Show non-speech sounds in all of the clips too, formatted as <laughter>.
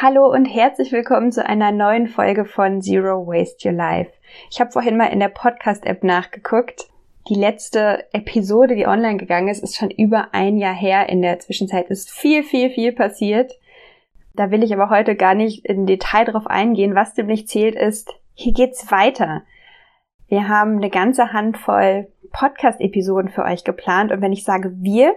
Hallo und herzlich willkommen zu einer neuen Folge von Zero Waste Your Life. Ich habe vorhin mal in der Podcast-App nachgeguckt. Die letzte Episode, die online gegangen ist, ist schon über ein Jahr her. In der Zwischenzeit ist viel, viel, viel passiert. Da will ich aber heute gar nicht in Detail drauf eingehen. Was dem nicht zählt ist, hier geht's weiter. Wir haben eine ganze Handvoll Podcast-Episoden für euch geplant und wenn ich sage wir,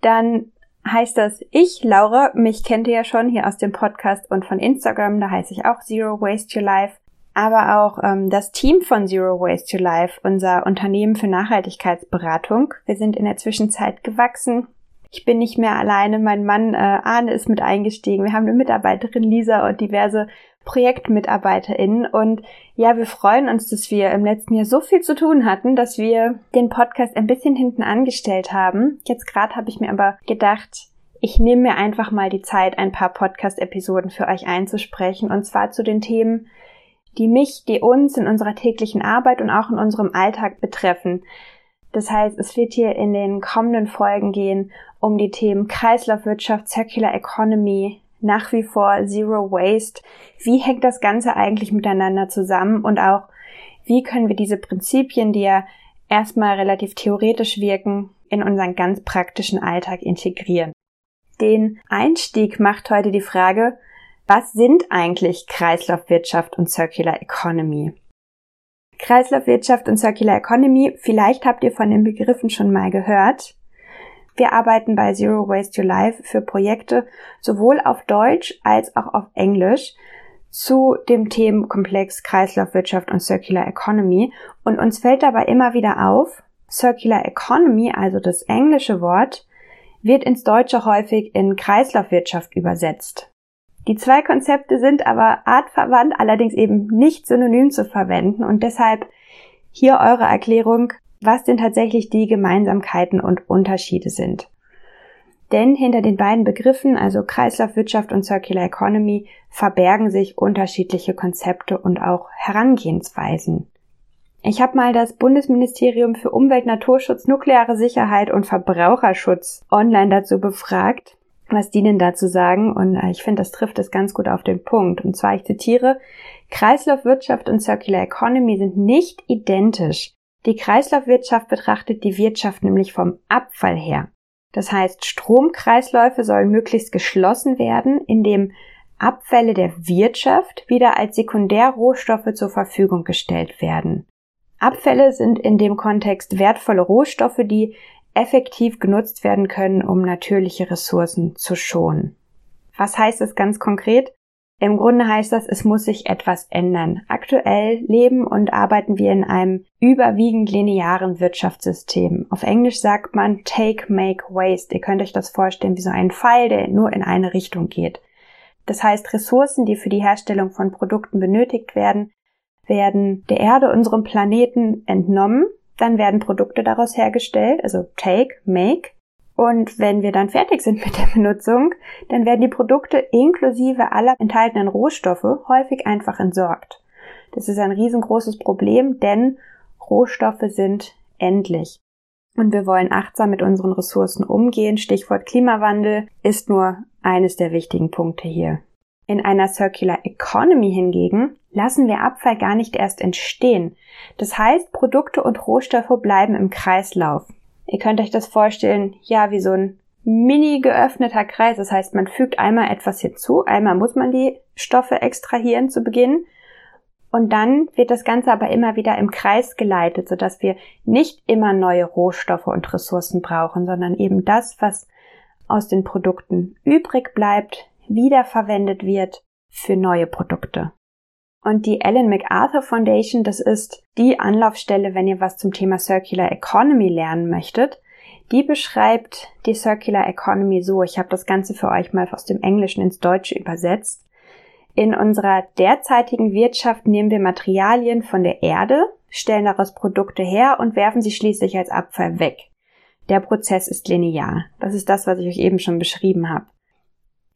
dann heißt das ich, Laura, mich kennt ihr ja schon hier aus dem Podcast und von Instagram, da heiße ich auch Zero Waste Your Life, aber auch ähm, das Team von Zero Waste Your Life, unser Unternehmen für Nachhaltigkeitsberatung. Wir sind in der Zwischenzeit gewachsen. Ich bin nicht mehr alleine, mein Mann äh, Arne ist mit eingestiegen. Wir haben eine Mitarbeiterin Lisa und diverse ProjektmitarbeiterInnen. Und ja, wir freuen uns, dass wir im letzten Jahr so viel zu tun hatten, dass wir den Podcast ein bisschen hinten angestellt haben. Jetzt gerade habe ich mir aber gedacht, ich nehme mir einfach mal die Zeit, ein paar Podcast-Episoden für euch einzusprechen. Und zwar zu den Themen, die mich, die uns in unserer täglichen Arbeit und auch in unserem Alltag betreffen. Das heißt, es wird hier in den kommenden Folgen gehen um die Themen Kreislaufwirtschaft, Circular Economy, nach wie vor Zero Waste. Wie hängt das Ganze eigentlich miteinander zusammen und auch wie können wir diese Prinzipien, die ja erstmal relativ theoretisch wirken, in unseren ganz praktischen Alltag integrieren? Den Einstieg macht heute die Frage, was sind eigentlich Kreislaufwirtschaft und Circular Economy? Kreislaufwirtschaft und Circular Economy, vielleicht habt ihr von den Begriffen schon mal gehört. Wir arbeiten bei Zero Waste Your Life für Projekte sowohl auf Deutsch als auch auf Englisch zu dem Themenkomplex Kreislaufwirtschaft und Circular Economy und uns fällt dabei immer wieder auf, Circular Economy, also das englische Wort, wird ins Deutsche häufig in Kreislaufwirtschaft übersetzt. Die zwei Konzepte sind aber artverwandt, allerdings eben nicht synonym zu verwenden und deshalb hier eure Erklärung was denn tatsächlich die Gemeinsamkeiten und Unterschiede sind. Denn hinter den beiden Begriffen, also Kreislaufwirtschaft und Circular Economy, verbergen sich unterschiedliche Konzepte und auch Herangehensweisen. Ich habe mal das Bundesministerium für Umwelt, Naturschutz, nukleare Sicherheit und Verbraucherschutz online dazu befragt, was die denn dazu sagen. Und äh, ich finde, das trifft es ganz gut auf den Punkt. Und zwar, ich zitiere, Kreislaufwirtschaft und Circular Economy sind nicht identisch. Die Kreislaufwirtschaft betrachtet die Wirtschaft nämlich vom Abfall her. Das heißt, Stromkreisläufe sollen möglichst geschlossen werden, indem Abfälle der Wirtschaft wieder als Sekundärrohstoffe zur Verfügung gestellt werden. Abfälle sind in dem Kontext wertvolle Rohstoffe, die effektiv genutzt werden können, um natürliche Ressourcen zu schonen. Was heißt es ganz konkret? Im Grunde heißt das, es muss sich etwas ändern. Aktuell leben und arbeiten wir in einem überwiegend linearen Wirtschaftssystem. Auf Englisch sagt man Take, Make, Waste. Ihr könnt euch das vorstellen wie so ein Pfeil, der nur in eine Richtung geht. Das heißt, Ressourcen, die für die Herstellung von Produkten benötigt werden, werden der Erde, unserem Planeten entnommen. Dann werden Produkte daraus hergestellt, also Take, Make. Und wenn wir dann fertig sind mit der <laughs> Benutzung, dann werden die Produkte inklusive aller enthaltenen Rohstoffe häufig einfach entsorgt. Das ist ein riesengroßes Problem, denn Rohstoffe sind endlich. Und wir wollen achtsam mit unseren Ressourcen umgehen. Stichwort Klimawandel ist nur eines der wichtigen Punkte hier. In einer Circular Economy hingegen lassen wir Abfall gar nicht erst entstehen. Das heißt, Produkte und Rohstoffe bleiben im Kreislauf. Ihr könnt euch das vorstellen, ja, wie so ein mini geöffneter Kreis. Das heißt, man fügt einmal etwas hinzu, einmal muss man die Stoffe extrahieren zu Beginn und dann wird das Ganze aber immer wieder im Kreis geleitet, sodass wir nicht immer neue Rohstoffe und Ressourcen brauchen, sondern eben das, was aus den Produkten übrig bleibt, wiederverwendet wird für neue Produkte. Und die Ellen MacArthur Foundation, das ist die Anlaufstelle, wenn ihr was zum Thema Circular Economy lernen möchtet. Die beschreibt die Circular Economy so, ich habe das Ganze für euch mal aus dem Englischen ins Deutsche übersetzt. In unserer derzeitigen Wirtschaft nehmen wir Materialien von der Erde, stellen daraus Produkte her und werfen sie schließlich als Abfall weg. Der Prozess ist linear. Das ist das, was ich euch eben schon beschrieben habe.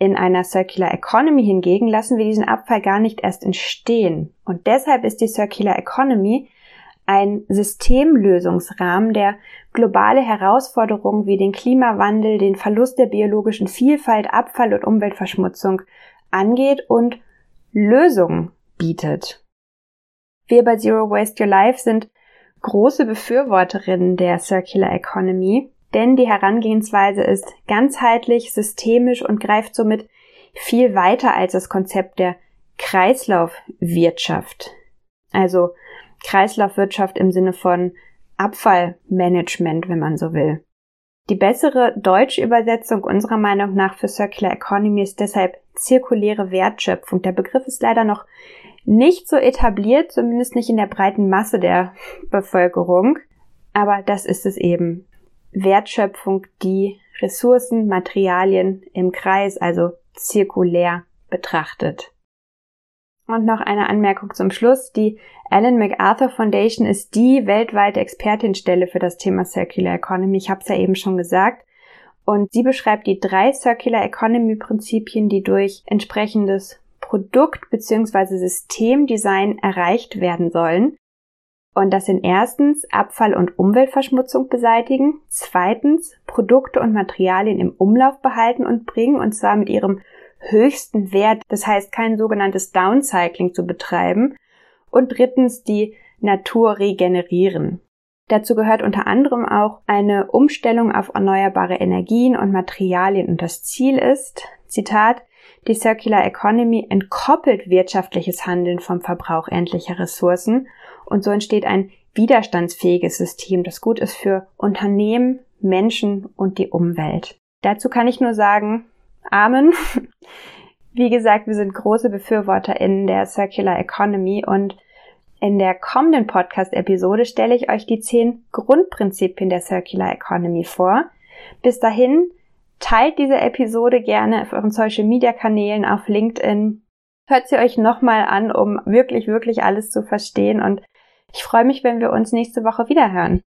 In einer Circular Economy hingegen lassen wir diesen Abfall gar nicht erst entstehen. Und deshalb ist die Circular Economy ein Systemlösungsrahmen, der globale Herausforderungen wie den Klimawandel, den Verlust der biologischen Vielfalt, Abfall und Umweltverschmutzung angeht und Lösungen bietet. Wir bei Zero Waste Your Life sind große Befürworterinnen der Circular Economy, denn die Herangehensweise ist ganzheitlich, systemisch und greift somit viel weiter als das Konzept der Kreislaufwirtschaft. Also Kreislaufwirtschaft im Sinne von Abfallmanagement, wenn man so will. Die bessere deutsche Übersetzung unserer Meinung nach für Circular Economy ist deshalb zirkuläre Wertschöpfung. Der Begriff ist leider noch nicht so etabliert, zumindest nicht in der breiten Masse der Bevölkerung. Aber das ist es eben. Wertschöpfung, die Ressourcen, Materialien im Kreis, also zirkulär betrachtet. Und noch eine Anmerkung zum Schluss. Die Alan MacArthur Foundation ist die weltweite Expertinstelle für das Thema Circular Economy. Ich habe es ja eben schon gesagt. Und sie beschreibt die drei Circular Economy Prinzipien, die durch entsprechendes Produkt- bzw. Systemdesign erreicht werden sollen. Und das sind erstens Abfall- und Umweltverschmutzung beseitigen, zweitens Produkte und Materialien im Umlauf behalten und bringen, und zwar mit ihrem höchsten Wert, das heißt kein sogenanntes Downcycling zu betreiben, und drittens die Natur regenerieren. Dazu gehört unter anderem auch eine Umstellung auf erneuerbare Energien und Materialien und das Ziel ist, Zitat, die Circular Economy entkoppelt wirtschaftliches Handeln vom Verbrauch endlicher Ressourcen und so entsteht ein widerstandsfähiges System, das gut ist für Unternehmen, Menschen und die Umwelt. Dazu kann ich nur sagen, Amen. <laughs> Wie gesagt, wir sind große Befürworter in der Circular Economy und in der kommenden Podcast-Episode stelle ich euch die zehn Grundprinzipien der Circular Economy vor. Bis dahin teilt diese Episode gerne auf euren Social Media Kanälen, auf LinkedIn. Hört sie euch nochmal an, um wirklich, wirklich alles zu verstehen und ich freue mich, wenn wir uns nächste Woche wieder hören.